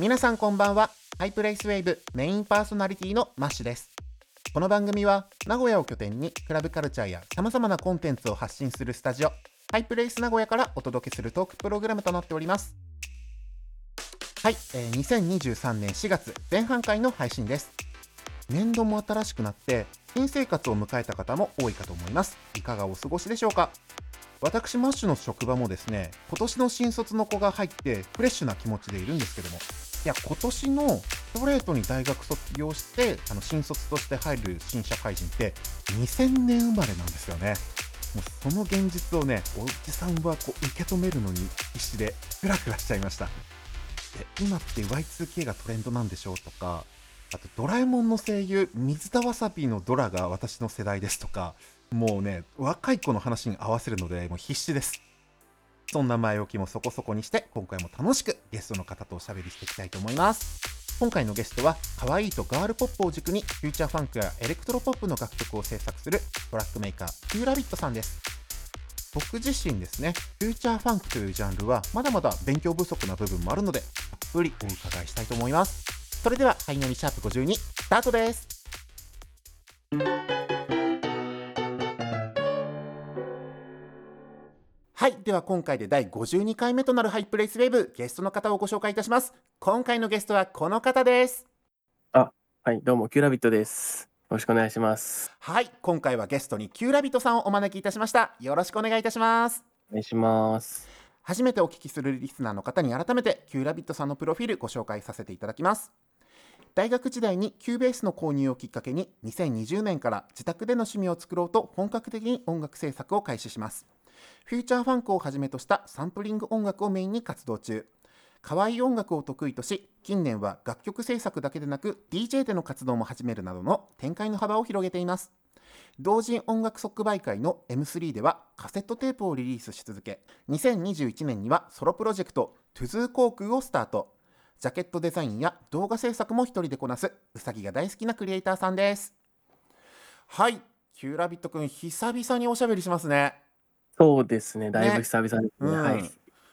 皆さんこんばんは。 High Place Wave メインパーソナリティのマッシュです。この番組は名古屋を拠点にクラブカルチャーや様々なコンテンツを発信するスタジオ High Place 名古屋からお届けするトークプログラムとなっております。はい、えー2023年4月前半回の配信です。年度も新しくなって新生活を迎えた方も多いかと思います。いかがお過ごしでしょうか？私マッシュの職場もですね今年の新卒の子が入ってフレッシュな気持ちでいるんですけども。いや今年のストレートに大学卒業してあの新卒として入る新社会人って2000年生まれなんですよね。もうその現実をねおじさんはこう受け止めるのに必死でフラフラしちゃいました。今って Y2K がトレンドなんでしょうとかあとドラえもんの声優水田わさびのドラが私の世代ですとかもうね若い子の話に合わせるのでもう必死です。そんな前置きもそこそこにして今回も楽しくゲストの方とおしゃべりしていきたいと思います。今回のゲストは可愛いとガールポップを軸にフューチャーファンクやエレクトロポップの楽曲を制作するトラックメーカー Q-Rabbit さんです。僕自身ですねフューチャーファンクというジャンルはまだまだ勉強不足な部分もあるのでたっぷりお伺いしたいと思います。それではハイナミシャープ52スタートです。はい。では今回で第52回目となる High Place Wave ゲストの方をご紹介いたします。今回のゲストはこの方です。はい、どうも、 Q-Rabbit です。よろしくお願いします。はい。今回はゲストに Q-Rabbit さんをお招きいたしました。よろしくお願いいたします。お願いします。初めてお聞きするリスナーの方に改めて Q-Rabbit さんのプロフィールご紹介させていただきます。大学時代に Cubase の購入をきっかけに2020年から自宅での趣味を作ろうと本格的に音楽制作を開始しますフューチャーファンクをはじめとしたサンプリング音楽をメインに活動中。可愛い音楽を得意とし近年は楽曲制作だけでなく DJ での活動も始めるなどの展開の幅を広げています。同人音楽即売会の M3 ではカセットテープをリリースし続け2021年にはソロプロジェクトトゥズー航空をスタート。ジャケットデザインや動画制作も一人でこなすうさぎが大好きなクリエイターさんです。はい。キューラビットくん久々におしゃべりしますね。そうですね、だいぶ久々ですね。うんはい。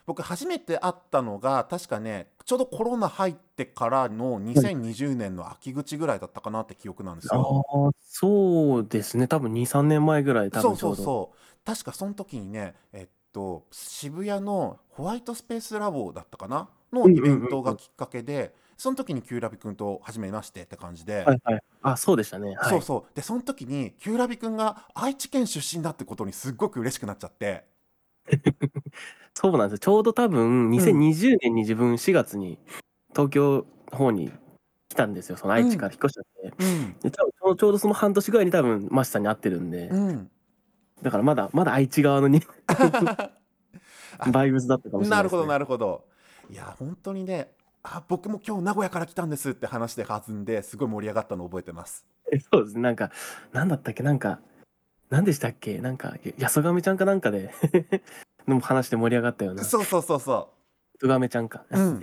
僕初めて会ったのが確かねちょうどコロナ入ってからの2020年の秋口ぐらいだったかなって記憶なんですあよ。あ、そうですね、多分2、3年前ぐらい、多そう分うど。そうそう確かその時にねえっと渋谷のホワイトスペースラボだったかな？のイベントがきっかけで、その時にキューラビ君と初めましてって感じで、はいはい。あ、そうでしたね。はい。そうそうでその時にキューラビ君が愛知県出身だってことにすっごく嬉しくなっちゃって そうなんですよ。ちょうど多分2020年に自分4月に東京の方に来たんですよ。その愛知から引っ越しちゃって。うんで多分ちょうちょうどその半年ぐらいに多分マシさんに会ってるんで、うんだからまだまだ愛知側のに バイブスだったかもしれなないるほどなるるほどいや本当にねあ僕も今日名古屋から来たんですって話で弾んですごい盛り上がったのを覚えてます。そうです。ね。なんか、なんだったっけ？なんか、なんでしたっけ？なんか、ややそがめちゃんかなんかで の話で盛り上がったような。そうそうそうそとがめちゃんか。う、うん、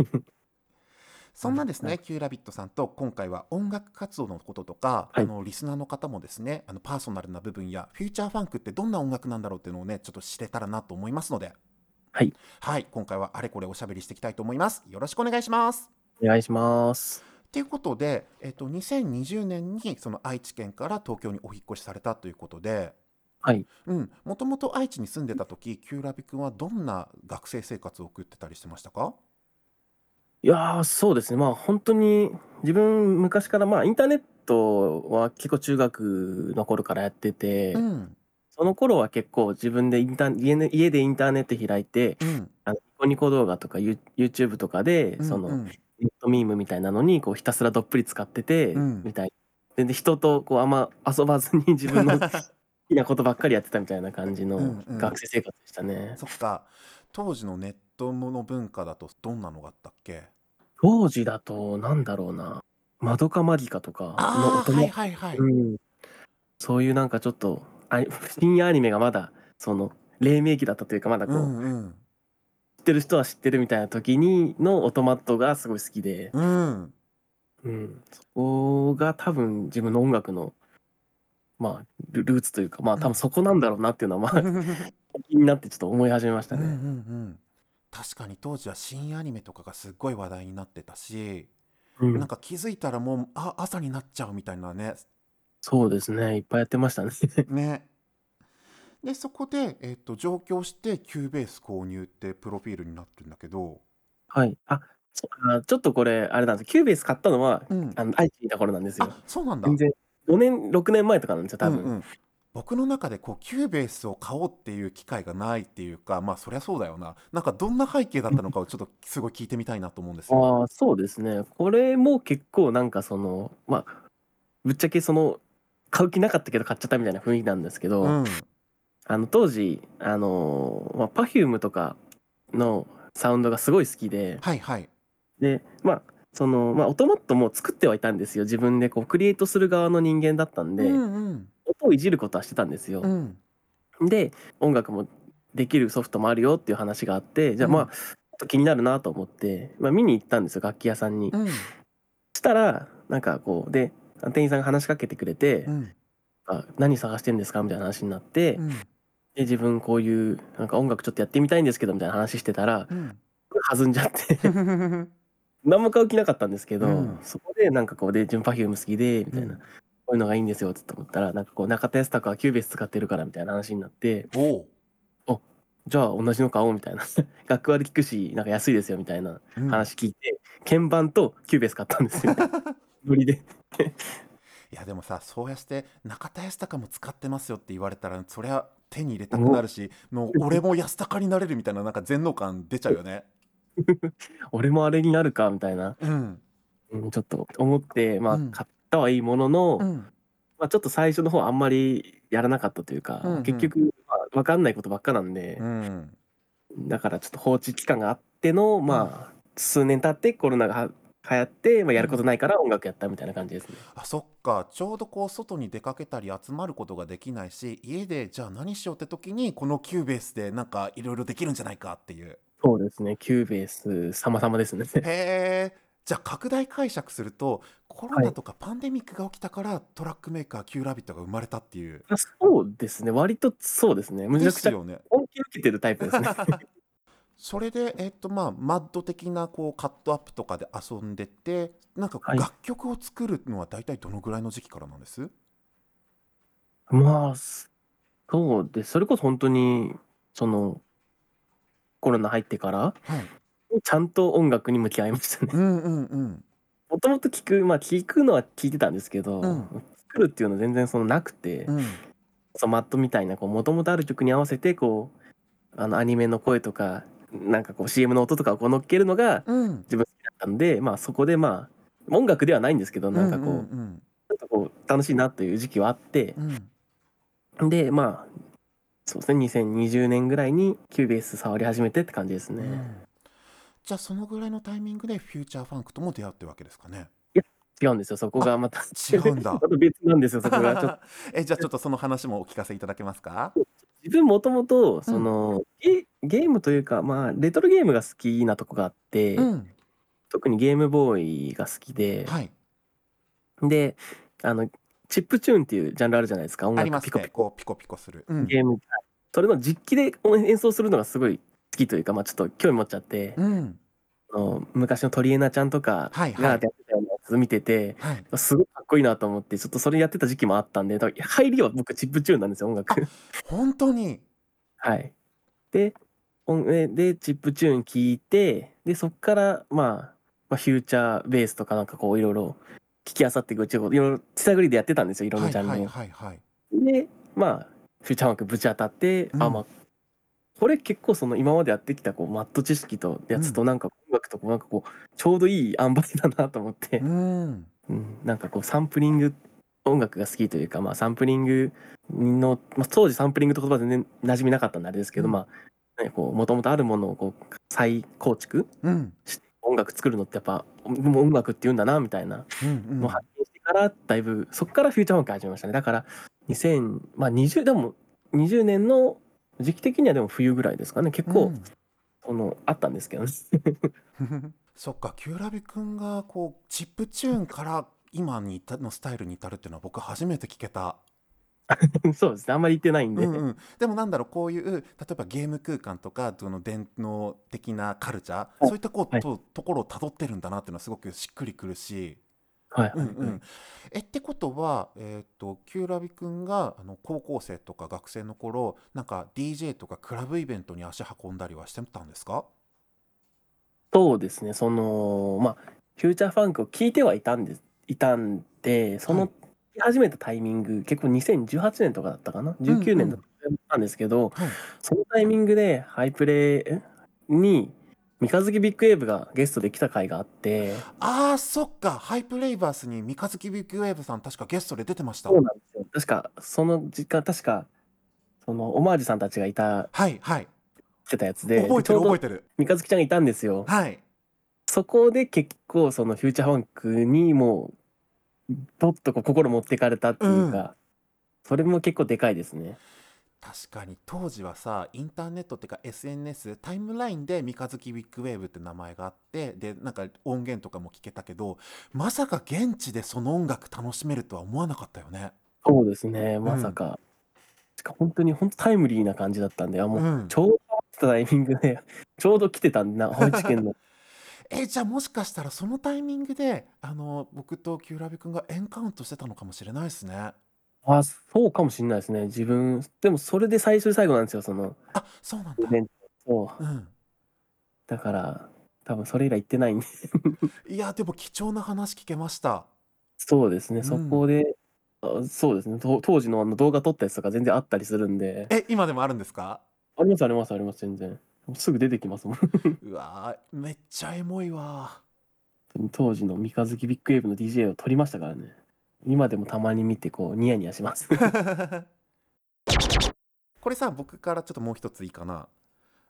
そんなですはい。ねキューラビットさんと今回は音楽活動のこととか、はい。あのリスナーの方もですねあのパーソナルな部分やフューチャーファンクってどんな音楽なんだろうっていうのをねちょっと知れたらなと思いますのではい、はい、今回はあれこれおしゃべりしていきたいと思います。よろしくお願いします。お願いします。ということで、えっと、2020年にその愛知県から東京にお引っ越しされたということで。はい。うん、もともと愛知に住んでた時キューラビ君はどんな学生生活を送ってたりしてましたか？いやー、そうですね。まあ、本当に、自分、昔から、まあ、インターネットは結構中学の頃からやってて、うんその頃は結構自分でインター家の家でインターネット開いて、うん。あのニコニコ動画とかユ YouTube とかで、その、ネットミームみたいなのにこうひたすらどっぷり使ってて、うん。みたいな。全然人とこうあんま遊ばずに 自分の好きなことばっかりやってたみたいな感じのうんうん。学生生活でしたね。そっか。当時のネットの文化だとどんなのがあったっけ？当時だとなんだろうな「まどかマギカ」とかの音はいはいはい、うん、そういうなんかちょっとあ深夜アニメがまだその黎明期だったというかまだこう、うんうん知ってる人は知ってるみたいな時にのオトマットがすごい好きで、うんうん、そこが多分自分の音楽のまあルルーツというかまあ多分そこなんだろうなっていうのはまあ 気になってちょっと思い始めましたうんうんうね。ん確かに当時は新アニメとかがすっごい話題になってたし、うん。なんか気づいたらもう、あ、朝になっちゃうみたいなね。そうですね。いっぱいやってましたね。ね。で、そこで、えっと、上京して Cubase 購入ってプロフィールになってるんだけど、はい。あ、そあ、ちょっとこれあれなんです。 Cubase 買ったのは、うん。あの、愛知にいた頃なんですよ。あ、そうなんだ。全然5年、6年前とかなんですよ、多分。うんうん。僕の中でこう Cubase を買おうっていう機会がないっていうか、まあそりゃそうだよな。なんかどんな背景だったのかをちょっとすごい聞いてみたいなと思うんですよ。ああ、そうですね。これも結構なんかその、まあ、ぶっちゃけその、買う気なかったけど買っちゃったみたいな雰囲気なんですけど、うん。あの当時、あの、まあ、Perfume とかのサウンドがすごい好きで、はいはい。で、まあ、その、まあ、オトマットも作ってはいたんですよ。自分でこう、クリエイトする側の人間だったんで、うんうん。音をいじることはしてたんですよ。うん。で、音楽もできるソフトもあるよっていう話があって、じゃあうんまあ、ちょっと気になるなと思って、まあ、見に行ったんですよ、楽器屋さんに。うん。したら、なんかこう、で、店員さんが話しかけてくれて、うん。あ何探してんですか？みたいな話になって、うん。で、自分こういう、なんか音楽ちょっとやってみたいんですけど、みたいな話してたら、うん。弾んじゃって、何も買う気なかったんですけど、うんそこでなんかこう、で、自分 Perfume 好きで、みたいな、うんこういうのがいいんですよ、って思ったら、なんかこう、中田ヤスタカは Cubase 使ってるから、みたいな話になって、おう。じゃあ同じの買おうみたいな。学割効くし、なんか安いですよみたいなうん話聞いて、鍵盤と Cubase 買ったんですよ。ノリで。いやでもさそうやって中田ヤスタカも使ってますよって言われたらそりゃ手に入れたくなるしもう俺も安高になれるみたいななんか全能感出ちゃうよね。俺もあれになるかみたいな、うん。うん、ちょっと思って、まあうん買ったはいいものの、うん。まあちょっと最初の方あんまりやらなかったというか、うんうん結局、まあ、分かんないことばっかなんでう、ん。だからちょっと放置期間があっての、まあ数年経ってコロナがは流行って、まあ、やることないから音楽やったみたいな感じですね。あそっかちょうどこう外に出かけたり集まることができないし家でじゃあ何しようって時にこの Cubase でなんかいろいろできるんじゃないかっていう。そうですね、 Cubase 様々ですね。へえ。じゃあ拡大解釈するとコロナとかパンデミックが起きたから、トラックメーカー Q ラビットが生まれたっていう。あそうですね、割とそうですね。むちゃくちゃですよね。恩恵受けてるタイプですね。それで、えっとまあ、マッド的なこうカットアップとかで遊んでてなんかはい。楽曲を作るのは大体どのぐらいの時期からなんです、まあ、そうです。それこそ本当に、その、コロナ入ってから、はい、ちゃんと音楽に向き合いましたね。うんうんうん。もともと聞く、まあ聞くのは聞いてたんですけど、うん。作るっていうのは全然そのなくて、うん。そう MAD みたいな、こう、もともとある曲に合わせて、こう、あの、アニメの声とか、なんかこう、CM の音とかをこう乗っけるのがうん。自分好きだったんで、まあそこでまあ、音楽ではないんですけど、なんかこう、うんちょっとこう、楽しいなという時期はあって、うん。うんで、まあ、そうですね、2020年ぐらいに Cubase 触り始めてって感じですね。うん。じゃあそのぐらいのタイミングでフューチャーファンクとも出会ってるわけですかね？違うんですよ、そこがまた。違うんだ。また別なんですよ、そこが。ちょっとえじゃあちょっとその話もお聞かせいただけますか？自分もともと、その、ゲゲームというか、まあ、レトロゲームが好きなとこがあって、うん。特にゲームボーイが好きで、はい。で、あの、チップチューンっていうジャンルあるじゃないですか、音楽ピコピコ。ねピコピコする、うん。ゲーム、それの実機で演奏するのがすごい好きというか、まあ、ちょっと興味持っちゃって、うん。あの昔の鳥エナちゃんとかはいはい。がやってたようなやつ見てて、はい。すごいかっこいいなと思って、ちょっとそれやってた時期もあったんで、入りは僕チップチューンなんですよ、音楽。本当に。はい。で、音えで、チップチューン聞いて、で、そっから、まあ、まあ、フューチャーベースとかなんかこう、いろいろ聞きあさっていくうち、いろいろ手探りでやってたんですよ、いろんなジャンルを。はいはい。で、まあ、フューチャーワークぶち当たって、うん。あ、まあ、これ結構その今までやってきたこうマット知識とやつとなんか音楽とこうなんかこうちょうどいい塩梅だなと思って、うん。うん、なんかこうサンプリング音楽が好きというか、まあ、サンプリングの、まあ、当時サンプリングって言葉全然馴染みなかったんであれですけど、うん。まあもともとあるものをこう再構築うん。して音楽作るのってやっぱもう音楽って言うんだなみたいなのを発見してからだいぶそこからフューチャーファンク始めましたね。だから2000まあ20でも20年の時期的にはでも冬ぐらいですかね。結構、うん。そのあったんですけどね。そっかキューラビくんがこうチップチューンから今に至のスタイルに至るっていうのは僕初めて聞けた そうですね、あんまり行ってないんで。うんうん、でもなんだろうこういう例えばゲーム空間とかその伝統的なカルチャー、はい。そういったこう、はい。とところをたどってるんだなっていうのはすごくしっくりくるし、はい。はいはい。うんうん、えってことは、えー、とキューラビくんがあの高校生とか学生の頃なんか DJ とかクラブイベントに足運んだりはしてたんですか？そうですね、その、まあ、フューチャーファンクを聞いてはいたんですいたんで、そはいの、聞き始めたタイミング、結構2018年とかだったかな、19年だったんですけど、はい。そのタイミングでハイプレイに三日月ビッグウェーブがゲストで来た回があって、あーそっか。ハイプレイバースに三日月ビッグウェーブさん確かゲストで出てました。そうなんですよ。確か、その時間、確か、そのオマージュさんたちがいた、はいはい。してたやつで、覚えてる覚えてる。ミカヅキちゃんがいたんですよ。はい。そこで結構そのフューチャーファンクにもうどっとこう心持ってかれたっていうか、それも結構でかいですね。確かに当時はさインターネットっていうか SNS タイムラインで三日月ビッグウェーブって名前があってでなんか音源とかも聞けたけどまさか現地でその音楽楽しめるとは思わなかったよねそうですね、まさか。しか本当に本当タイムリーな感じだったんで、あもううんちょうどタイミングで、ちょうど来てたんだな、愛知県の。えじゃあもしかしたらそのタイミングであの僕とキューラビ君がエンカウントしてたのかもしれないですね。あ、そうかもしれないですね。自分、でもそれで最終最後なんですよ、その。あそうなんだ。イベント。そううん。だから、多分それ以来行ってないんで。いやでも貴重な話聞けました。そうですね、ん。そこで、あそうですね、と当時のあの動画撮ったやつとか全然あったりするんで。え今でもあるんですか？ありますありますあります全然すぐ出てきますもん。うわーめっちゃエモいわ。当時の三日月ビッグウェーブの DJ を撮りましたからね。今でもたまに見てこうニヤニヤします。これさ僕からちょっともう一ついいかな。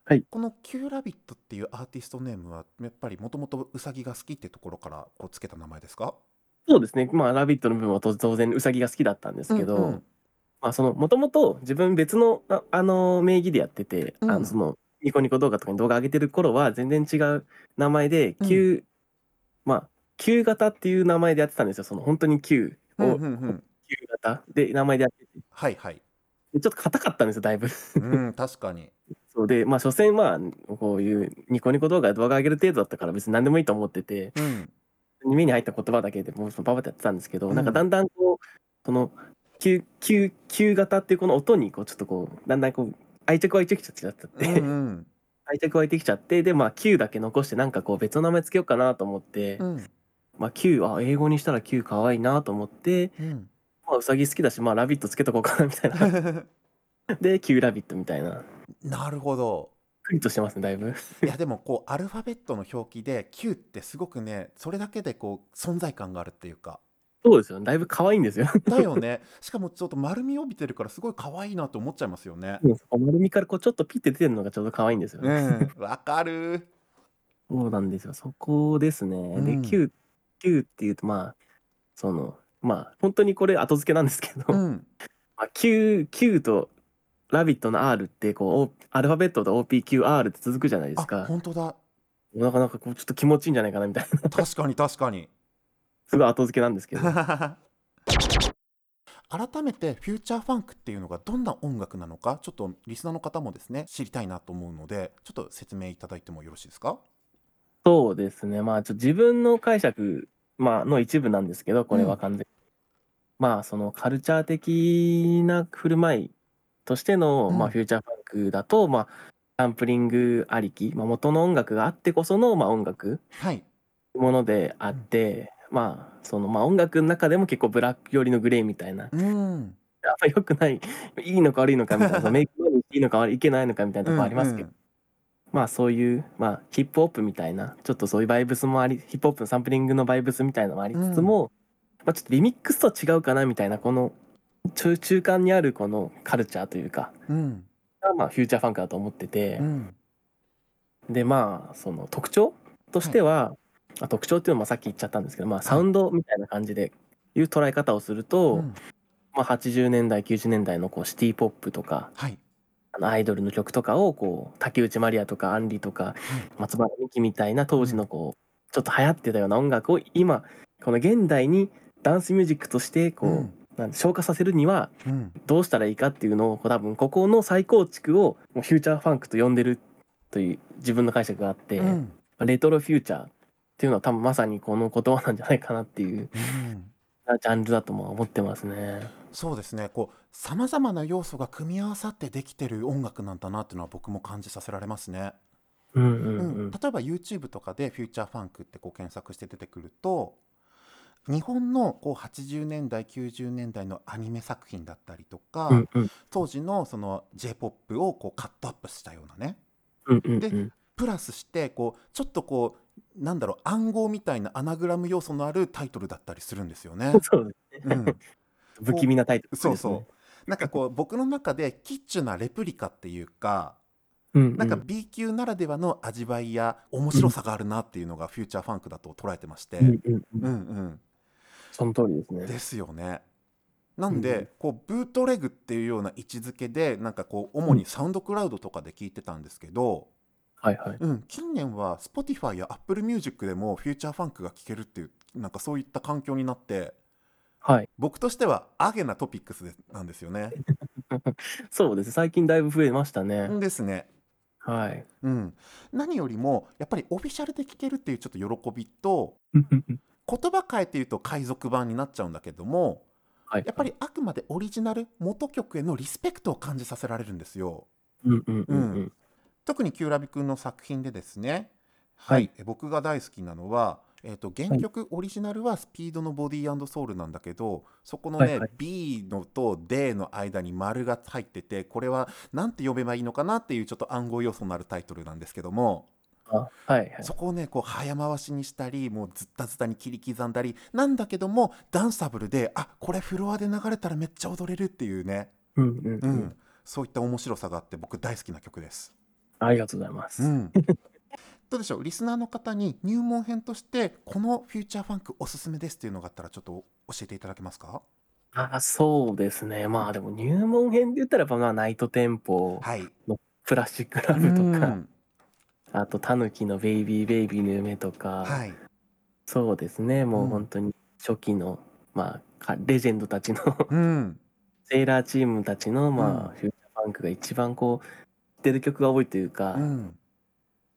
はい。この「キューラビット」っていうアーティストネームはやっぱりもともとウサギが好きってところからこうつけた名前ですか？そうですね。まあ「ラビット!」の部分は当当然ウサギが好きだったんですけど、うんうん。まあそのもともと自分別のああの名義でやってて、うん。あのそのニコニコ動画とかに動画上げてる頃は全然違う名前でうん。Q、まあ Q 型っていう名前でやってたんですよ。その本当に Q をうんうんうん。Q 型で名前でやってて。はいはい。でちょっと硬かったんですよだいぶ。うん確かに。そうでまあ所詮まあこういうニコニコ動画で動画上げる程度だったから別に何でもいいと思っててうん。目に入った言葉だけでもうパパってやってたんですけど、うん。なんかだんだんこうその Q, Q, Q 型っていうこの音にこうちょっとこうだんだんこう愛着湧いてきちゃって、うんうん。愛着湧いてきちゃってでまあ Q だけ残してなんかこう別の名前つけようかなと思って、うん。まあ Q あ英語にしたら Q かわいいなと思って、うん。まあ、うさぎ好きだしまあラビットつけとこうかなみたいな。で Q ラビットみたいな。なるほど。クリッとしてますねだいぶ。いやでもこうアルファベットの表記で Q ってすごくねそれだけでこう存在感があるっていうかそうですよだいぶ可愛いんですよ。だよね。しかもちょっと丸みを帯びてるからすごい可愛いなって思っちゃいますよね。うん丸みからこうちょっとピッて出てるのがちょうど可愛いんですよね、うん。わかるそうなんですよ。そこですね、でうん Q, Q っていうとまあそのまあ本当にこれ後付けなんですけど、うん。まあ、Q, Q とラビットの R ってこうおアルファベットと OPQR って続くじゃないですあか本当だ。なかなかこうちょっと気持ちいいんじゃないかなみたいな。確かに確かにすごい後付けなんですけど。改めてフューチャーファンクっていうのがどんな音楽なのかちょっとリスナーの方もですね知りたいなと思うのでちょっと説明いただいてもよろしいですか？そうですね。まあちょっと自分の解釈、まあの一部なんですけどこれは完全に、まあそのカルチャー的な振る舞いとしての、うん。まあ、フューチャーファンクだと、まあ、サンプリングありき、まあ、元の音楽があってこその、まあ、音楽はい。ものであって、まあそのまあ音楽の中でも結構ブラック寄りのグレーみたいな、うん。あんま良くないいいのか悪いのかみたいな。メイクマネーしていいのか悪いいけないのかみたいなとこありますけど、うんまあそういう、まあ、ヒップホップみたいな。ちょっとそういうバイブスもありヒップホップのサンプリングのバイブスみたいなのもありつつも、まあ、ちょっとリミックスとは違うかなみたいなこの中中間にあるこのカルチャーというか。うん。がまあフューチャーファンクだと思ってて。う、ん。でまあその特徴としては、あ特徴っていうのもさっき言っちゃったんですけど、まあ、サウンドみたいな感じでいう捉え方をすると、うん。まあ、80年代90年代のこうシティ・ポップとかはい。あのアイドルの曲とかをこう竹内まりやとかアンリとか松原美樹みたいな当時のこうちょっと流行ってたような音楽を今この現代にダンスミュージックとしてこう、うん。なん消化させるにはうん。どうしたらいいかっていうのをこう多分ここの再構築をもうフューチャーファンクと呼んでるという自分の解釈があって、うん。レトロフューチャーっていうのは多分まさにこの言葉なんじゃないかなっていううんジャンルだとも思ってますね。そうですねこうさまざまな要素が組み合わさってできてる音楽なんだなっていうのは僕も感じさせられますね。うんうんううんん。例えば YouTube とかでフューチャーファンクってこう検索して出てくると日本のこう80年代90年代のアニメ作品だったりとか、うんうん当時のその J−POP をこうカットアップしたようなねうんうんでうんプラスしてこうちょっとこうなんだろう暗号みたいなアナグラム要素のあるタイトルだったりするんですよね。そうですね。うん、不気味なタイトルね。そうそうなんかこう僕の中でキッチュなレプリカっていうかうんうん。なんか B 級ならではの味わいや面白さがあるなっていうのがフューチャーファンクだと捉えてまして、うんうんう。うんんその通りですね。うん、ですよね。なんで、うんうんこうブートレグっていうような位置づけでなんかこう主にサウンドクラウドとかで聞いてたんですけど、はいはい。うん、近年は Spotify や Apple Music でもフューチャーファンクが聴けるっていうなんかそういった環境になってはい。僕としてはアゲなトピックスでなんですよね。そうです。最近だいぶ増えましたね。ですね。はい。うん、何よりもやっぱりオフィシャルで聴けるっていうちょっと喜びと 言葉変えて言うと海賊版になっちゃうんだけどもはい。やっぱりあくまでオリジナル元曲へのリスペクトを感じさせられるんですよ。うんうんうんうん。特にキューラビくんの作品でですね、ははいいえ僕が大好きなのは、えー、と原曲オリジナルはスピードのボディーソウルなんだけどそこのね、はいはい B のと D の間に丸が入っててこれはなんて呼べばいいのかなっていうちょっと暗号要素のあるタイトルなんですけども。あはいはい。そこをねこう早回しにしたりもうずったずたに切り刻んだりなんだけどもダンサブルであこれフロアで流れたらめっちゃ踊れるっていうね、うんうんううんん。そういった面白さがあって僕大好きな曲です。ありがとうございます。うん、どうでしょう？リスナーの方に入門編としてこのフューチャーファンクおすすめですっていうのがあったらちょっと教えていただけますか？あそうですね。まあでも入門編で言ったらやっぱまあナイトテンポ、はい。プラスチックラブとか、うんあとタヌキのベイビーベイビーの夢とか、はい。そうですね。もうんう本当に初期の、まあかレジェンドたちのうん。セーラーチームたちのまあ、うんフューチャーファンクが一番こう知ってる曲が多いというか、うん。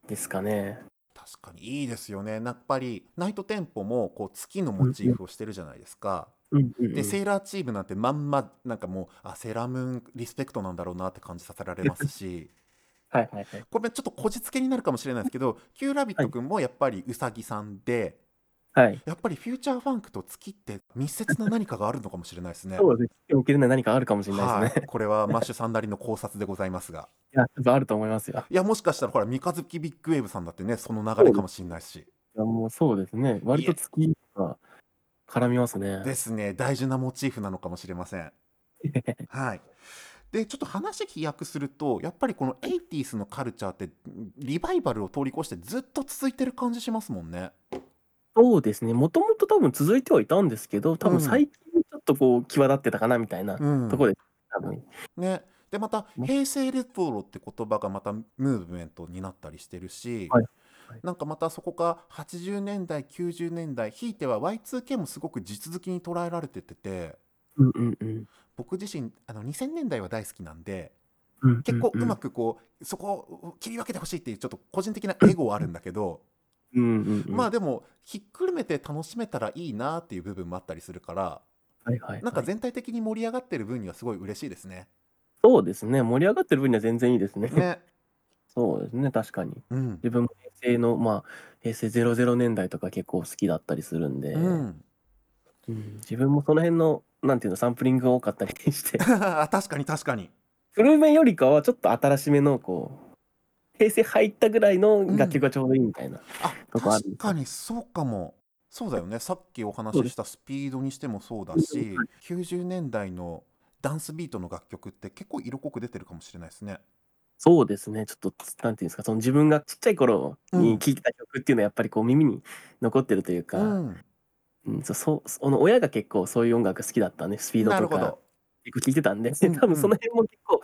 ですかね。確かにいいですよね。やっぱりナイトテンポもこう月のモチーフをしてるじゃないですか。うんうんうんでセーラーチームなんてまんまなんかもうあセーラームーンリスペクトなんだろうなって感じさせられますし はいはいはい。これちょっとこじつけになるかもしれないですけど Q ラビット君もやっぱりうさぎさんで、はい。やっぱりフューチャーファンクと月って密接な何かがあるのかもしれないですね。そうですね。受けるのは何かあるかもしれないですね。はい、これはマッシュさんなりの考察でございますが いや、あると思いますよ。いやもしかしたらほら三日月ビッグウェーブさんだってねその流れかもしれないしいやもうそうですね。割と月が絡みますね。ですね大事なモチーフなのかもしれません。はいでちょっと話飛躍するとやっぱりこの 80s のカルチャーってリバイバルを通り越してずっと続いてる感じしますもんね。そうですね。もともと多分続いてはいたんですけど、多うん。分最近ちょっとこう際立ってたかなみたいなうん。ところで、多分。ね、でまたね。平成レトロって言葉がまたムーブメントになったりしてるし、はい。はい。なんかまたそこから80年代90年代ひいては Y2K もすごく地続きに捉えられてててうんうんうん。僕自身あの2000年代は大好きなんでうんうんうん。結構うまくこうそこを切り分けてほしいっていうちょっと個人的なエゴはあるんだけど、うんうんうん。まあでもひっくるめて楽しめたらいいなっていう部分もあったりするからはいはいはいなんか全体的に盛り上がってる分にはすごい嬉しいですね。そうですね。盛り上がってる分には全然いいですね。ね そうですね。確かに。うん自分も平成の、まあ、平成00年代とか結構好きだったりするんで、うんうん自分もその辺の、なんていうの、サンプリングが多かったりして、確かに確かに。古めよりかはちょっと新しめの、こう、平成入ったぐらいの楽曲がちょうどいいみたいな。あとこある確かにそうかも。そうだよねさっきお話ししたスピードにしてもそうだうんし90年代のダンスビートの楽曲って結構色濃く出てるかもしれないですね。そうですね。ちょっと、なんていうんですか、その自分がちっちゃい頃に聴いてた曲っていうのはやっぱりこう耳に残ってるというか、うん、うん、そうその親が結構そういう音楽好きだったんで、スピードとか。結構聴いてたんで、うんうん多分その辺も結構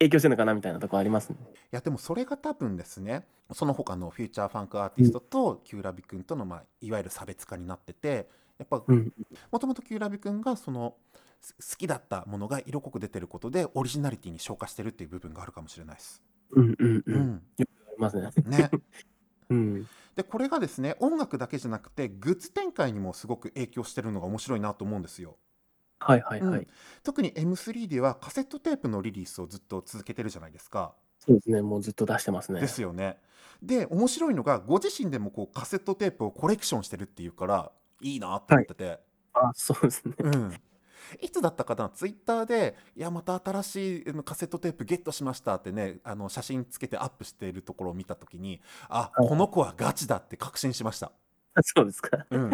影響してるのかなみたいなとこありますね。いやでもそれが多分ですねその他のフューチャーファンクアーティストとキューラビ君との、まあ、いわゆる差別化になっててやっぱうん。もともとキューラビ君がそのす好きだったものが色濃く出てることでオリジナリティに昇華してるっていう部分があるかもしれないです。うんうんう。うんん、ありますね。ね うん。でこれがですね音楽だけじゃなくてグッズ展開にもすごく影響してるのが面白いなと思うんですよ。はいはいはい。うん特に M3 ではカセットテープのリリースをずっと続けてるじゃないですか。そうですね。もうずっと出してますねで。すよね。で面白いのがご自身でもこうカセットテープをコレクションしてるっていうからいいなって思ってて、あ、そうですね。うん、いつだったかな？ツイッターで「いやまた新しいあのカセットテープゲットしました」ってねあの写真つけてアップしているところを見た時にあはいこの子はガチだって確信しました。そうですか。うん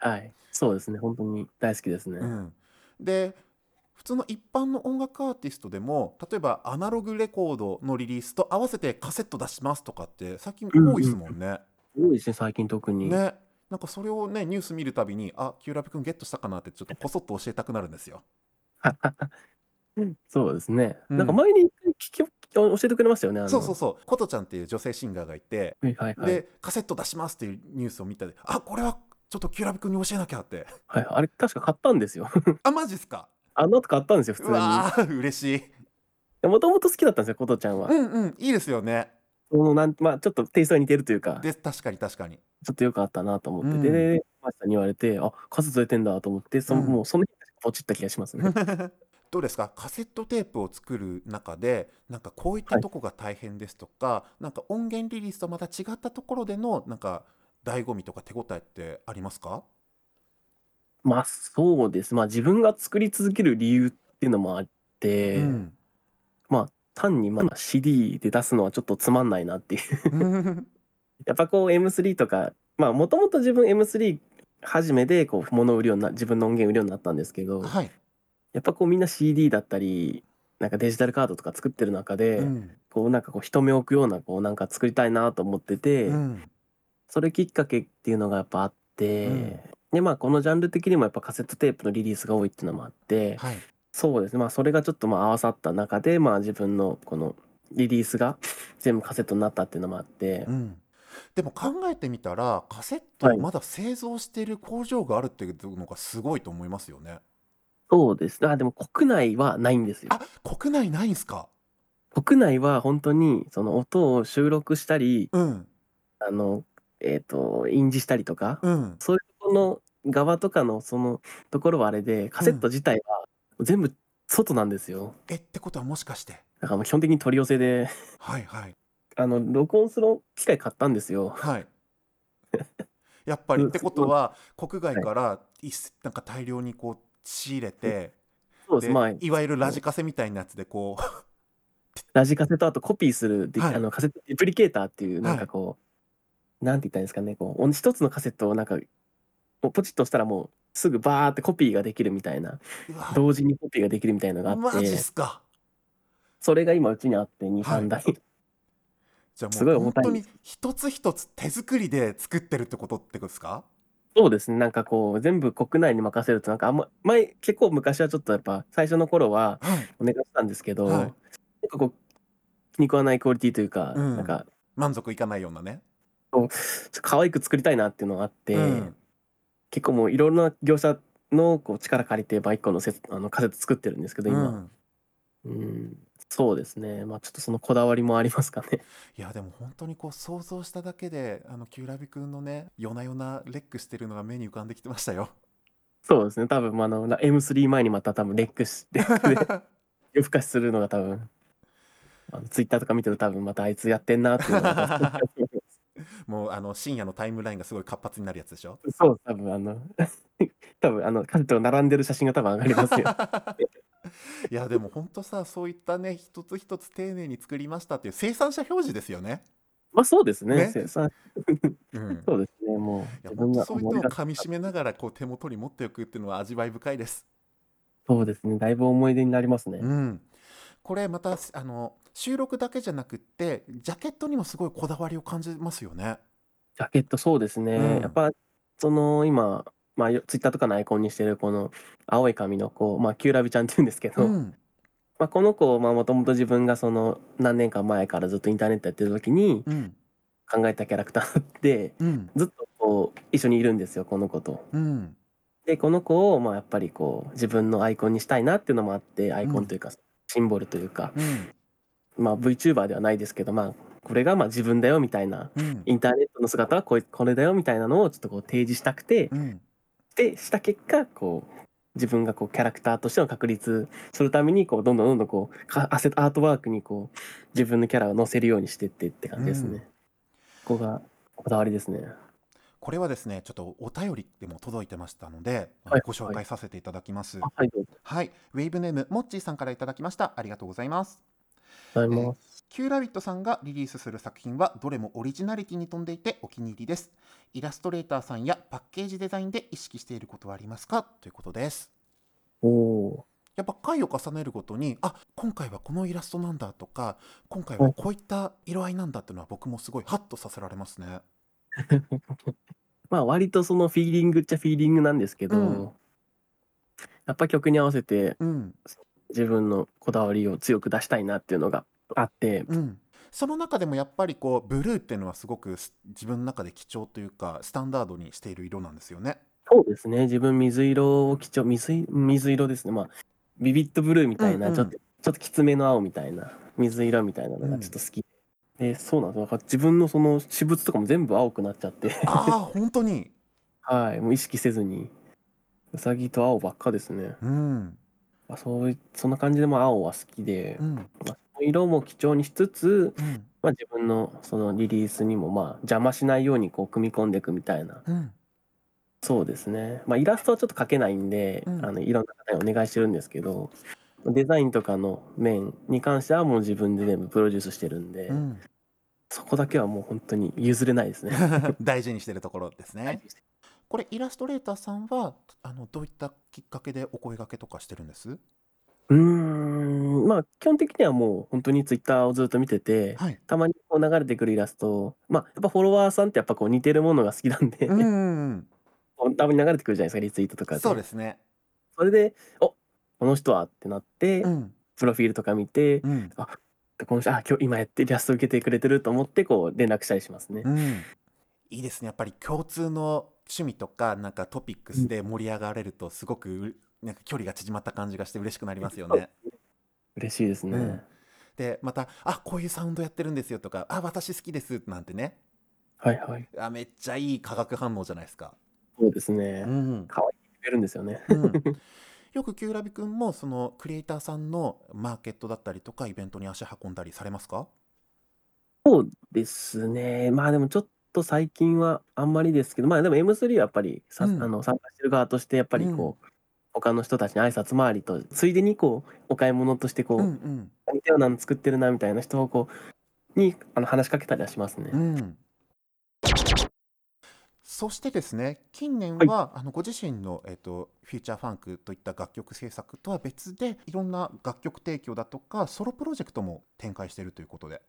はい。そうですね。本当に大好きですね。うん、で普通の一般の音楽アーティストでも例えばアナログレコードのリリースと合わせてカセット出しますとかって最近多いですもんね。多いですね、最近特に。ねなんかそれをねニュース見るたびにあキューラビ君ゲットしたかなってちょっとこそっと教えたくなるんですよ。そうですね。うんなんか前に聞き教えてくれましたよね。そうそうそうことちゃんっていう女性シンガーがいて、はいはいはい。でカセット出しますっていうニュースを見てあこれはちょっとキューラビ君に教えなきゃってはい、あれ確か買ったんですよ。あマジっすか？あの後買ったんですよ、普通うに。わー嬉しいもともと好きだったんですよ、ことちゃんはう。んうんいいですよねそのなんまあ、ちょっとテイストが似てるというか、で確かに確かにちょっとよくあったなと思って、うんで、マスターに言われて、あカセット出てんだと思って、そのうんもうその日ポチった気がしますね。どうですかカセットテープを作る中でなんかこういったとこが大変ですとか、なんか音源リリースとまた違ったところでのなんか醍醐味とか手応えってありますか？まあそうです。まあ自分が作り続ける理由っていうのもあって、うん。まあ単にまあ CD で出すのはちょっとつまんないなっていう。やっぱこう M3 とか、まあもともと自分 M3 初めでこう物を売るようにな、自分の音源売るようになったんですけど、はい、やっぱこうみんな CD だったり、なんかデジタルカードとか作ってる中で、うん。こうなんかこう人目を置くようなこうなんか作りたいなと思ってて、うんそれきっかけっていうのがやっぱあって、うん。でまあこのジャンル的にもやっぱカセットテープのリリースが多いっていうのもあって、はい。そうですね。まあそれがちょっとまあ合わさった中でまあ自分のこのリリースが全部カセットになったっていうのもあって、うん、でも考えてみたらカセットをまだ製造している工場があるっていうのがすごいと思いますよね。そうです。あでも国内はないんですよ。あ国内ないんすか？国内は本当にその音を収録したりうん。あのえっ、と印字したりとか、うん。そういうところの側とかのそのところはあれでカセット自体は全部外なんですよ。えってことはもしかして？だからもう基本的に取り寄せではいはい。あの録音する機械買ったんですよ。はい。やっぱり。うん。ってことは国外からいっなんか大量にこう仕入れて、でそうです。まあいわゆるラジカセみたいなやつでこう。ラジカセとあとコピーするで、はい。あのカセットデプリケーターっていうなんかこう、なんて言ったらいいんですかねこう一つのカセットをなんかポチッと押したらもうすぐバーってコピーができるみたいな同時にコピーができるみたいなのがあマジっってすか。それが今うちにあってはい。23台、じゃあすごいもう本当重たいんでに一つ一つ手作りで作ってるってことってことですか？そうですね。なんかこう全部国内に任せるとなんかあんま前結構昔はちょっとやっぱ最初の頃ははい。お願いしたんですけど、はい。なんかこう気に食わないクオリティというか、うん。なんか満足いかないようなね可愛く作りたいなっていうのがあって、うん。結構もういろんな業者のこう力借りてバイクのセあのカセット作ってるんですけど今、うん。うんそうですね。まあちょっとそのこだわりもありますかね。いやでも本当にこう想像しただけであのキューラビ君のね夜な夜なレックしてるのが目に浮かんできてましたよ。そうですね。多分まああの M3 前にまた多分レックスレックで夜更かしするのが多分あのツイッターとか見てると多分またあいつやってんなっていうのが もうあの深夜のタイムラインがすごい活発になるやつでしょ？そう多分あの 多分あのカセットが並んでる写真が多分上がりますよ。いやでも本当さそういったね一つ一つ丁寧に作りましたっていう生産者表示ですよね。まあそうですねね。生産。うん、そうですねもういやそういったのをかみしめながらこう手元に持っておくっていうのは味わい深いです。そうですねだいぶ思い出になりますね、うん、これまたあの収録だけじゃなくってジャケットにもすごいこだわりを感じますよね。ジャケットそうですね、うん。やっぱその今まあツイッターとかのアイコンにしてるこの青い髪の子まあキューラビちゃんって言うんですけど、うん。まあ、この子まあもともと自分がその何年か前からずっとインターネットやってる時にうん。考えたキャラクターでうん。ずっとこう一緒にいるんですよこの子と。うん。でこの子をまあやっぱりこう自分のアイコンにしたいなっていうのもあってアイコンというかシンボルというか、うんまあ VTuber ではないですけどまあこれがまあ自分だよみたいなうん。インターネットの姿はこれこれだよみたいなのをちょっとこう提示したくてうん。でした結果こう自分がこうキャラクターとしての確立するためにこうどんどんどんどんこうかアセアートワークにこう自分のキャラを載せるようにしてってって感じですね。うん。ここがこだわりですね。これはですねちょっとお便りでも届いてましたので、はいご紹介させていただきます。あはいはい、ウェイブネームモッチーさんからいただきました。ありがとうございますございます。キューラビットさんがリリースする作品はどれもオリジナリティに富んでいてお気に入りです。イラストレーターさんやパッケージデザインで意識していることはありますか？ということです。おおやっぱ回を重ねるごとにあ今回はこのイラストなんだとか今回はこういった色合いなんだっていうのは僕もすごいハッとさせられますね。ー。まあ割とそのフィーリングっちゃフィーリングなんですけど、うん。やっぱ曲に合わせてうん自分のこだわりを強く出したいなっていうのがあって、うん。その中でもやっぱりこうブルーっていうのはすごくす自分の中で貴重というかスタンダードにしている色なんですよね。そうですね。自分水色を基調水い水色ですね。まあビビッドブルーみたいな、うんうん。ちょっとちょっときつめの青みたいな水色みたいなのがちょっと好きで、そうなんです自分のその私物とかも全部青くなっちゃって。ああ本当に。はい。もう意識せずに。うさぎと青ばっかですね。うんまあそういそんな感じでも青は好きで、うん。まあ色も基調にしつつ、うん。まあ、自分のそのリリースにもまあ邪魔しないようにこう組み込んでいくみたいな。うん。そうですね。まあ、イラストはちょっと描けないんで、うん。あのいろんな方にお願いしてるんですけど、デザインとかの面に関してはもう自分で全部プロデュースしてるんで、うん。そこだけはもう本当に譲れないですね。大事にしてるところですねこれイラストレーターさんはあのどういったきっかけでお声掛けとかしてるんです？うーん、まあ基本的にはもう本当にツイッターをずっと見てて、はい。たまにこう流れてくるイラストを、まあやっぱフォロワーさんってやっぱこう似てるものが好きなんで、うんうん たまに流れてくるじゃないですか、リツイートとかで。そうですね。それで、おこの人はってなって、うん。プロフィールとか見て、うん。この人、あ、今日今やってイラスト受けてくれてると思って、こう連絡したりしますね。うんいいですねやっぱり共通の趣味とかなんかトピックスで盛り上がれるとすごくうなんか距離が縮まった感じがして嬉しくなりますよね。嬉しいですね。うんでまた「あこういうサウンドやってるんですよ」とか「あ私好きです」なんてねはいはい。あめっちゃいい化学反応じゃないですか。そうですね。ん可愛いって言えるんですよね。うん よくキューラビくんもそのクリエイターさんのマーケットだったりとかイベントに足運んだりされますか？そうですね。まあでもちょっと最近はあんまりですけど、まあでも M3 はやっぱりさ、うん。あの参加してる側としてやっぱりこう、他の人たちに挨拶回りと、ついでにこう、お買い物としてこう、うん似たようなの作ってるなみたいな人をこう、にあの話しかけたりはしますね。うん。うんそしてですね近年は、あのご自身の、えっとフューチャーファンクといった楽曲制作とは別でいろんな楽曲提供だとかソロプロジェクトも展開しているということで。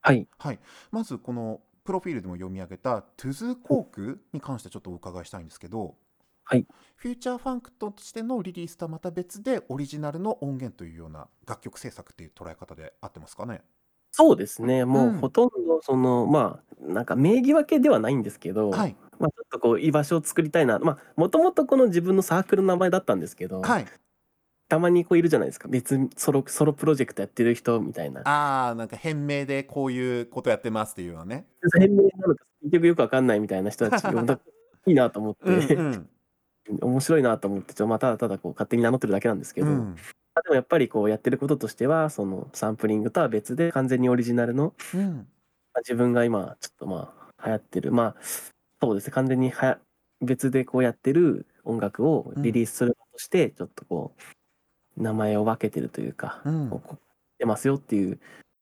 はい。はい、まずこのプロフィールでも読み上げた「トゥズーコーク」に関してちょっとお伺いしたいんですけど、はい。フューチャーファンクとしてのリリースとはまた別でオリジナルの音源というような楽曲制作っていう捉え方で合ってますかね？そうですね。もううんほとんどその、まあ、なんか名義分けではないんですけど、はい。まあちょっとこう居場所を作りたいな。まあもともとこの自分のサークルの名前だったんですけど、はいたまにこういるじゃないですか。別にソロソロプロジェクトやってる人みたいな。あーなんか変名でこういうことやってますっていうのはね。変名なのか結局よくわかんないみたいな人たちがいいなと思って、うんうん。面白いなと思ってちょっとまあただただこう勝手に名乗ってるだけなんですけど、うん。でもやっぱりこうやってることとしてはそのサンプリングとは別で完全にオリジナルのうん。まあ自分が今ちょっとまあ流行ってる。まあそうですね。完全にはや別でこうやってる音楽をリリースするとしてちょっとこう名前を分けてるというか、うん。こうこう出ますよっていう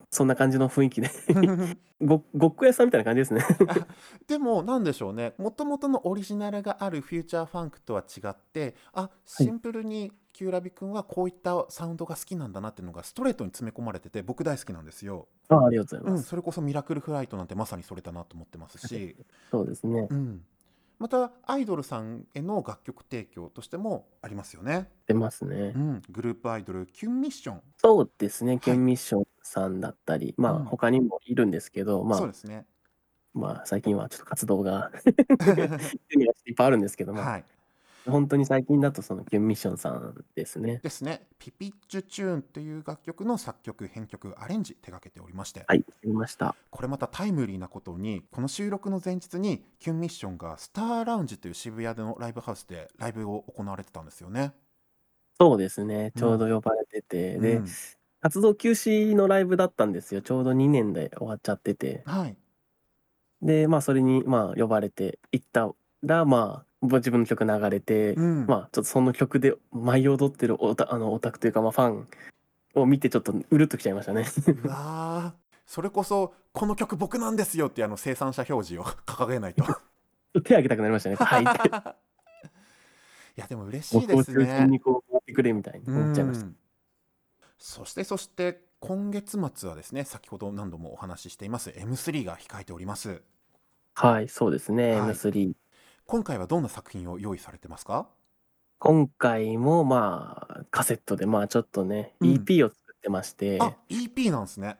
そんな感じの雰囲気で。ごごっこ屋さんみたいな感じですね。でもなんでしょうね。もともとのオリジナルがあるフューチャーファンクとは違ってあシンプルにキューラビ君はこういったサウンドが好きなんだなっていうのがストレートに詰め込まれてて僕大好きなんですよ、あありがとうござうん、います。それこそミラクルフライトなんてまさにそれだなと思ってますし、そうですね。うん、またアイドルさんへの楽曲提供としてもありますよね。出ますねう。ん、グループアイドルキュンミッション、そうですね、キュンミッションさんだったり、まあうん他にもいるんですけど、まあそうですね。まあ最近はちょっと活動 がいっぱいあるんですけども、はい。本当に最近だとそのキュンミッションさんですね。ですね。ピピッチュチューンという楽曲の作曲、編曲、アレンジ手掛けておりまして、はい、見ました。これまたタイムリーなことにこの収録の前日にキュンミッションがスターラウンジという渋谷でのライブハウスでライブを行われてたんですよね。そうですね、ちょうど呼ばれてて、で、うん活動休止のライブだったんですよ。ちょうど2年で終わっちゃってて。はい。で、まあそれにまあ呼ばれて行ったら、まあ自分の曲流れて、うんまあちょっとその曲で舞い踊ってるオタあのオタクというか、まあファンを見てちょっとうるっときちゃいましたね。うわーそれこそこの曲僕なんですよってあの生産者表示を掲げないと。手挙げたくなりましたね。はい。いやでも嬉しいですね。にこうやってくれみたいに思っちゃいました。うんそしてそして今月末はですね先ほど何度もお話ししています M3 が控えておりますはい、そうですね、はい M3。今回はどんな作品を用意されてますか？今回もまあカセットでまあちょっとね、うん。EP を作ってまして、あ EP なんですね。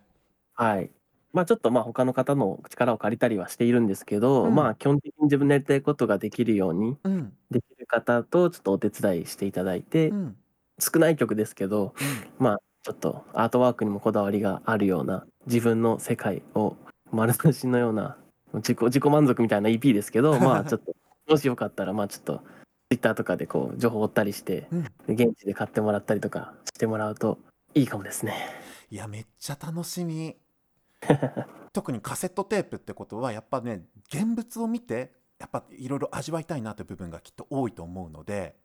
はい。まあちょっとまあ他の方の力を借りたりはしているんですけど、うん。まあ基本的に自分のやりたいことができるようにうん。できる方とちょっとお手伝いしていただいて、うん。少ない曲ですけど、まあちょっとアートワークにもこだわりがあるような自分の世界を丸出しのような自己自己満足みたいな EP ですけど まあちょっともしよかったらまあちょっと Twitter とかでこう情報を追ったりして、うんで現地で買ってもらったりとかしてもらうといいかもですね。いやめっちゃ楽しみ 特にカセットテープってことはやっぱね現物を見てやっぱいろいろ味わいたいなという部分がきっと多いと思うので、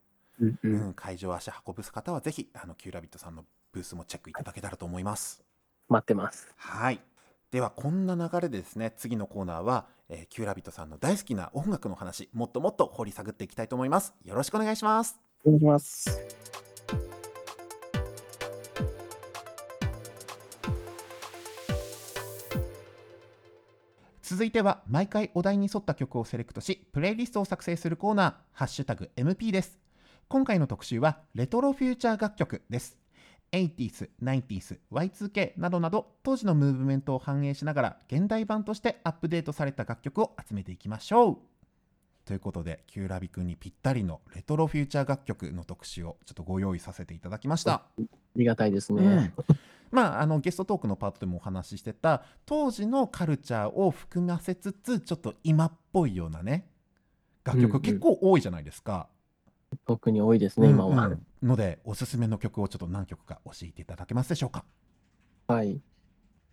うんううんん、会場足運ぶ方はぜひあのキューラビットさんのブースもチェックいただけたらと思います。待ってます。はい。ではこんな流れでですね次のコーナーは、えーキューラビットさんの大好きな音楽の話もっともっと掘り下げっていきたいと思います。よろしくお願いします。お願いします。続いては毎回お題に沿った曲をセレクトしプレイリストを作成するコーナー「ハッシュタグ #MP」です今回の特集はレトロフューチャー楽曲です 80s、90s、Y2K などなど当時のムーブメントを反映しながら現代版としてアップデートされた楽曲を集めていきましょうということでキューラビ君にぴったりのレトロフューチャー楽曲の特集をちょっとご用意させていただきましたありがたいですね。うん まあ、あのゲストトークのパートでもお話ししてた当時のカルチャーを含ませつつちょっと今っぽいようなね楽曲結構多いじゃないですか。特に多いですね、今は。うんうんのでおすすめの曲をちょっと何曲か教えていただけますでしょうか？はい。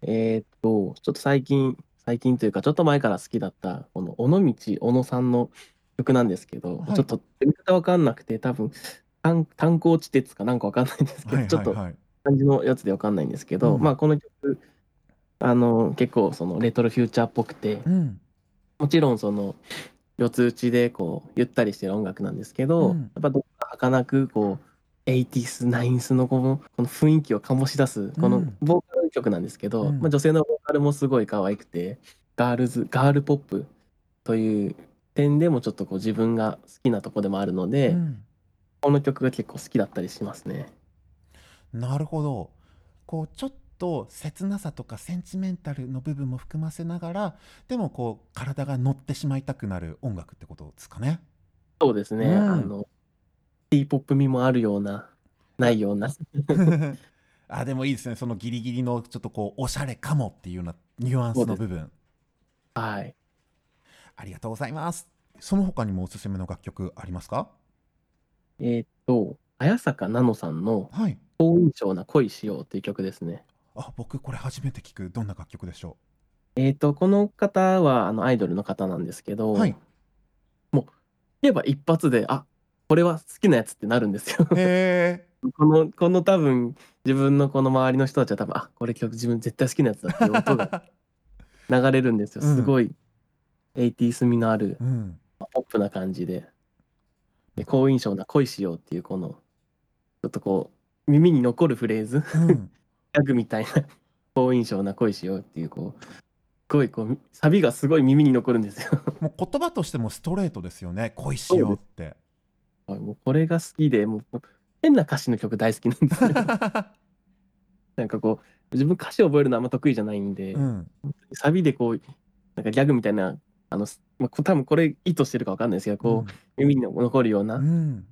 えーっと、ちょっと最近、最近というか、ちょっと前から好きだった、この尾道小野さんの曲なんですけど、はいちょっと読み方わかんなくて、多分炭炭鉱地鉄かなんかわかんないんですけど、はいちょっとはいはい。感じのやつでわかんないんですけど、うんまあこの曲、あの、結構そのレトロフューチャーっぽくて、うんもちろんその、四つ打ちでこう、ゆったりしてる音楽なんですけど、うんやっぱどっか儚くこう、80s、90s のこのこの雰囲気を醸し出す、このうんボーカル曲なんですけど、うんまあ、女性のボーカルもすごい可愛くて、ガールズ、ガールポップという点でもちょっとこう自分が好きなとこでもあるので、うんこの曲が結構好きだったりしますね。なるほど。こうちょっと切なさとかセンチメンタルの部分も含ませながらでもこう体が乗ってしまいたくなる音楽ってことですかね。そうですね。うんあの、T-POP 味もあるような、ないような。あでもいいですねそのギリギリのちょっとこうおしゃれかもっていうようなニュアンスの部分はい。ありがとうございますその他にもおすすめの楽曲ありますか？えーっと、綾坂奈乃さんのはい好印象な恋しようっていう曲ですね。あ僕これ初めて聞く。どんな楽曲でしょえーっと、この方はあのアイドルの方なんですけど、うはい。聞けば一発で、あこれは好きなやつってなるんですよ。へえ この、この多分、自分のこの周りの人たちは多分、あこれ曲自分絶対好きなやつだっていう音が 流れるんですよ。うん。すごい、80s 味のあるうん。ポップな感じで。で好印象な恋しようっていうこの、ちょっとこう、耳に残るフレーズ、うんギャグみたいな、好印象な恋しようっていう、こう、ごいこうサビがすごい耳に残るんですよ。もう言葉としてもストレートですよね恋しようって。はいもうこれが好きで、もう変な歌詞の曲大好きなんですよ。なんかこう自分歌詞覚えるのあんま得意じゃないんで、うん。サビでこうなんかギャグみたいなあの、まあ、こ多分これ意図してるかわかんないですけど、こう耳に残るようなうん。うん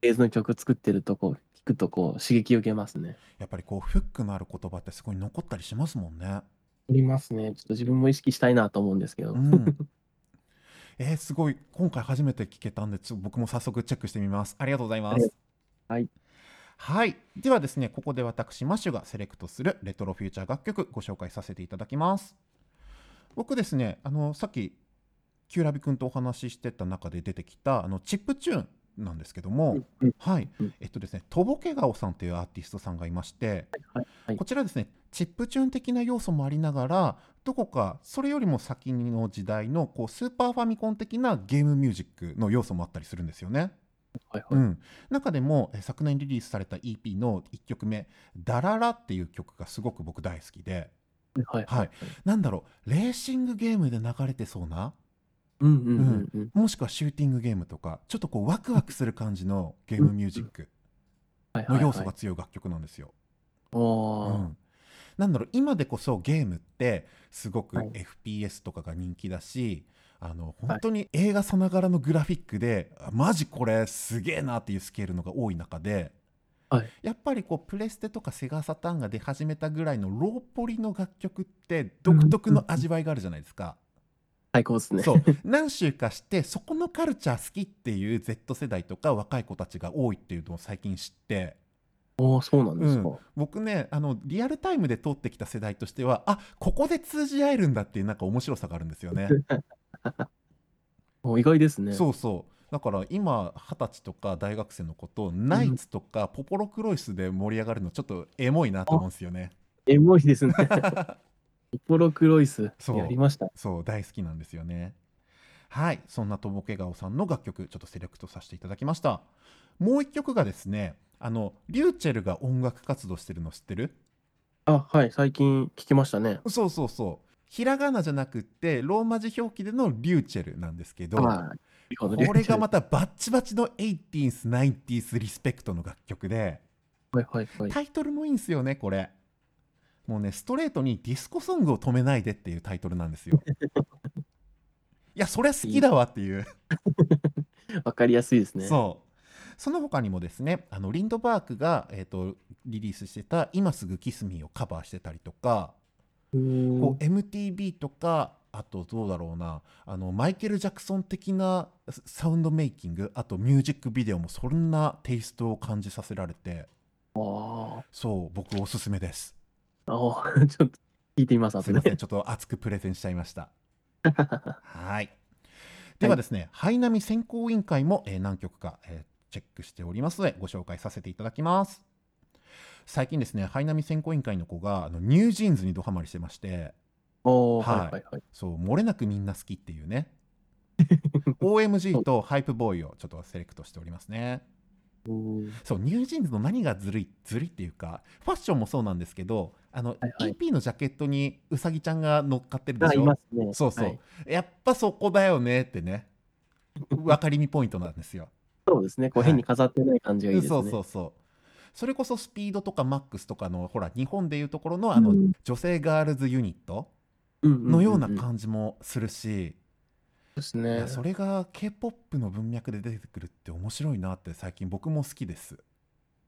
映像の曲作ってるとこう聞くとこう刺激を受けますね。やっぱりこうフックのある言葉ってすごい残ったりしますもんね。ありますね。ちょっと自分も意識したいなと思うんですけど。うん。えー、すごい。今回初めて聞けたんでちょ僕も早速チェックしてみます。ありがとうございます。はい。はい。ではですねここで私マッシュがセレクトするレトロフューチャー楽曲ご紹介させていただきます。僕ですねあのさっきキューラビ君とお話ししてた中で出てきたあのチップチューンなんですけども、うんはい。うん。えっとですねとぼけ顔さんというアーティストさんがいまして、はいはいこちらですねチップチューン的な要素もありながらどこかそれよりも先の時代のこうスーパーファミコン的なゲームミュージックの要素もあったりするんですよね。はいはい。うん、中でもえ昨年リリースされた EP の1曲目「ダララ」っていう曲がすごく僕大好きで。はい。はい。なんだろうレーシングゲームで流れてそうな。もしくはシューティングゲームとかちょっとこうワクワクする感じのゲームミュージック。のはいはいはい。要素が強い楽曲なんですよ。なんだろう今でこそゲームってすごくはい。FPS とかが人気だし、あの本当に映画さながらのグラフィックで、あマジこれすげえなっていうスケールのが多い中で、はい。やっぱりこうプレステとかセガサターンが出始めたぐらいのローポリの楽曲って独特の味わいがあるじゃないですか。最高ですね。そう何週かしてそこのカルチャー好きっていう Z 世代とか若い子たちが多いっていうのを最近知って。そうなんですか。僕ねあのリアルタイムで通ってきた世代としてはあここで通じ合えるんだっていうなんか面白さがあるんですよね。お意外ですね。そうそうだから今二十歳とか大学生の子とナイツとかポポロクロイスで盛り上がるのちょっとエモいなと思うんですよね。エモいですね。ポロクロイスそうやりました。そう大好きなんですよね。はいそんなとぼけ顔さんの楽曲ちょっとセレクトさせていただきました。もう一曲がですねあのリューチェルが音楽活動してるの知ってる？あ、はい、最近聞きましたね。そうそうそう。ひらがなじゃなくってローマ字表記でのリューチェルなんですけど、はい。これがまたバッチバチの 80s、90s リスペクトの楽曲で、はいはいはい。タイトルもいいんですよね、これ。もうね、ストレートにディスコソングを止めないでっていうタイトルなんですよ。いや、そりゃ好きだわっていう。わかりやすいですね。そう。その他にもですね、あのリンドバークが、えー、とリリースしてた「今すぐキスミー」をカバーしてたりとか、こう MTV とかあとどうだろうなあのマイケル・ジャクソン的なサウンドメイキングあとミュージックビデオもそんなテイストを感じさせられてあそう僕おすすめですーあー、ちょっと聞いてみます、すいません。ちょっと熱くプレゼンしちゃいました。はい。ではですね、ハイナミ選考委員会も、えー何曲か、えーチェックしておりますのでご紹介させていただきます。最近ですねハイナミ選考委員会の子があのニュージーンズにドハマりしてまして。はい。はいはいはい。そう漏れなくみんな好きっていうね。OMG とハイプボーイをちょっとセレクトしておりますねそうニュージーンズの何がずるいずるいっていうかファッションもそうなんですけどあの、はいはい。EP のジャケットにうさぎちゃんが乗っかってるであ、しょね。そうそう、はい。やっぱそこだよねってね分かりみポイントなんですよ。そうですね。こうはい。変に飾ってない感じがいいですね。そうそうそうそれこそスピードとかマックスとかのほら日本でいうところのあの、うん。女性ガールズユニットのような感じもするし、ですね。それが K-POP の文脈で出てくるって面白いなって最近僕も好きです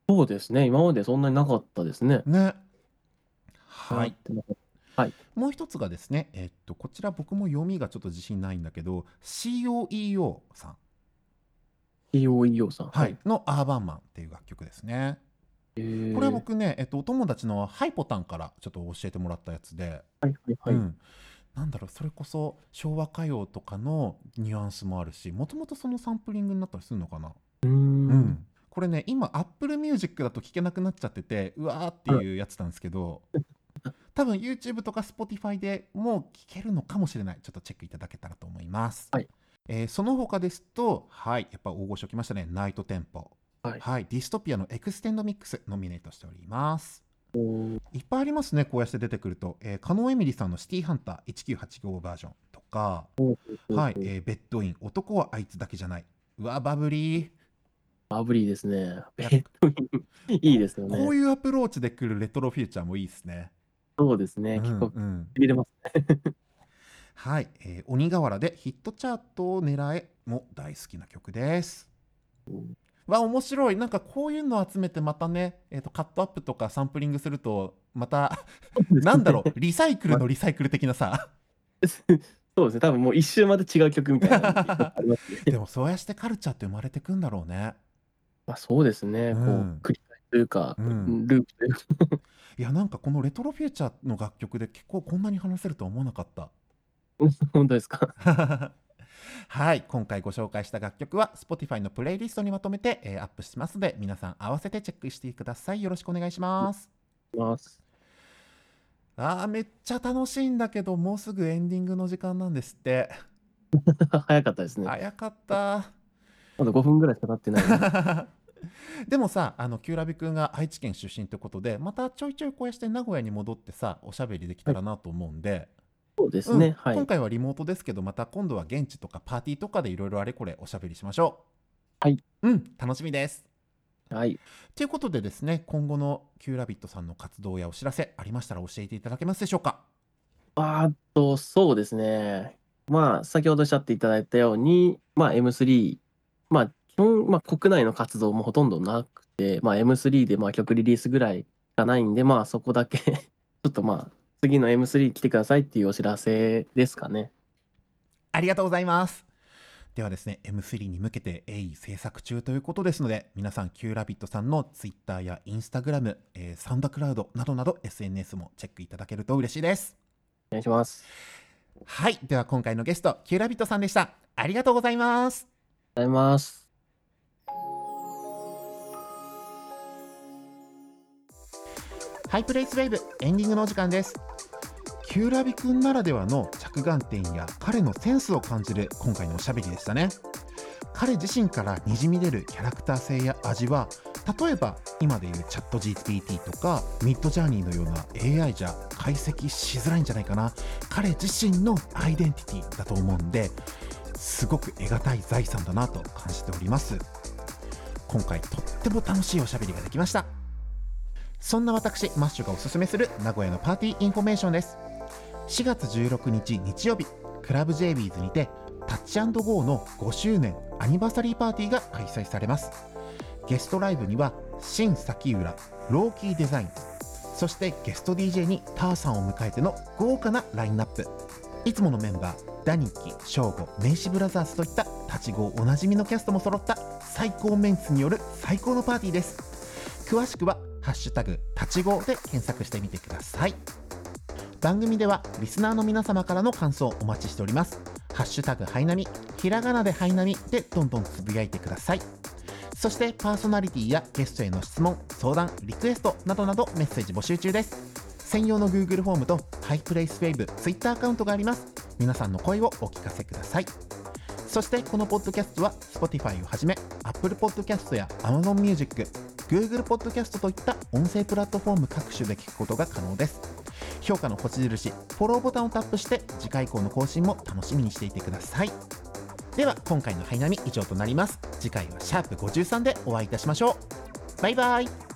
そうですね。今までそんなになかったですね。ねはいってなかっもう一つがですねえっとこちら僕も読みがちょっと自信ないんだけど COEO さん、TOEO さん。はい。の「アーバンマン」っていう楽曲ですねこれは僕ね、えっと、お友達のハイポタンからちょっと教えてもらったやつで、はいはいはい。うん、なんだろうそれこそ昭和歌謡とかのニュアンスもあるしもともとそのサンプリングになったりするのかな？うーん。うん、これね今 Apple Music だと聴けなくなっちゃっててうわーっていうやつなんですけど多分 YouTube とか Spotify でもう聴けるのかもしれない。ちょっとチェックいただけたらと思います、はい。えーその他ですとはいやっぱ大御所来ましたね。ナイトテンポはい。はい、ディストピアのエクステンドミックスノミネートしておりますいっぱいありますねこうやって出てくると、えー、カノエミリさんのシティハンター1985バージョンとか、はい、えー、ベッドイン男はあいつだけじゃないうわバブリーバブリーですね。ベッドイン いいですよね。こういうアプローチで来るレトロフューチャーもいいですね。そうですね。結構、入れますね。はい、えー、鬼瓦でヒットチャートを狙えも大好きな曲です。わ面白い。なんかこういうのを集めてまたね、えーと、カットアップとかサンプリングするとまたなんだろう。リサイクルのリサイクル的なさ。そうですね。多分もう一周まで違う曲みたいな。でもそうやしてカルチャーって生まれてくんだろうね。まあ、そうですね、こう繰り返しというか、うん、ループというか。いやなんかこのレトロフューチャーの楽曲で結構こんなに話せるとは思わなかった。本当ですか？はい今回ご紹介した楽曲は Spotify のプレイリストにまとめて、えー、アップしますので皆さん合わせてチェックしてください。よろしくお願いします。あーめっちゃ楽しいんだけどもうすぐエンディングの時間なんですって。早かったですね。早かった。まだ5分ぐらいしか経ってない でもさあのキューラビ君が愛知県出身ということでまたちょいちょいこうして名古屋に戻ってさおしゃべりできたらなと思うんで、はい、そうですね、うん。はい、今回はリモートですけどまた今度は現地とかパーティーとかでいろいろあれこれおしゃべりしましょう。はい。うん。楽しみです。はい。ということでですね今後のキューラビットさんの活動やお知らせありましたら教えていただけますでしょうか？あとそうですね。まあ先ほどおっしゃっていただいたようにまあ M3 まあ本、まあ、国内の活動もほとんどなくて、まあ、M3 でまあ曲リリースぐらいしかないんで、まあ、そこだけ ちょっとまあ、次の M3 来てくださいっていうお知らせですかね。ありがとうございます。ではですね、M3 に向けて鋭意制作中ということですので、皆さん、Q ラビットさんの Twitter や Instagram、えー、サウンドクラウドなどなど SNS もチェックいただけると嬉しいです。お願いします。はい。では今回のゲスト、Q ラビットさんでした。ありがとうございます。ありがとうございます。ハイプレイスウェーブエンディングのお時間です。キューラビくんならではの着眼点や彼のセンスを感じる今回のおしゃべりでしたね。彼自身からにじみ出るキャラクター性や味は例えば今でいうチャット GPT とかミッドジャーニーのような AI じゃ解析しづらいんじゃないかな。彼自身のアイデンティティだと思うんですごく得難い財産だなと感じております。今回とっても楽しいおしゃべりができました。そんな私マッシュがおすすめする名古屋のパーティーインフォメーションです。4月16日日曜日クラブ j ビーズにてタッチゴーの5周年アニバーサリーパーティーが開催されます。ゲストライブには新崎浦ローキーデザイン。そしてゲスト DJ にターさんを迎えての豪華なラインナップ。いつものメンバーダニキ、ショーゴ、メイシブラザーズといった立ち号おなじみのキャストも揃った最高メンツによる最高のパーティーです。詳しくはハッシュタグ立ち語で検索してみてください。番組ではリスナーの皆様からの感想をお待ちしております。ハッシュタグハイナミひらがなでハイナミでどんどんつぶやいてください。そしてパーソナリティやゲストへの質問相談リクエストなどなどメッセージ募集中です。専用の Google フォームとハイプレイスウェーブ Twitter アカウントがあります。皆さんの声をお聞かせください。そしてこのポッドキャストは Spotify をはじめ Apple Podcast や Amazon Music Google Podcast といった音声プラットフォーム各種で聞くことが可能です。評価の星印フォローボタンをタップして次回以降の更新も楽しみにしていてください。では今回のハイナミ以上となります。次回はシャープ53でお会いいたしましょう。バイバイ。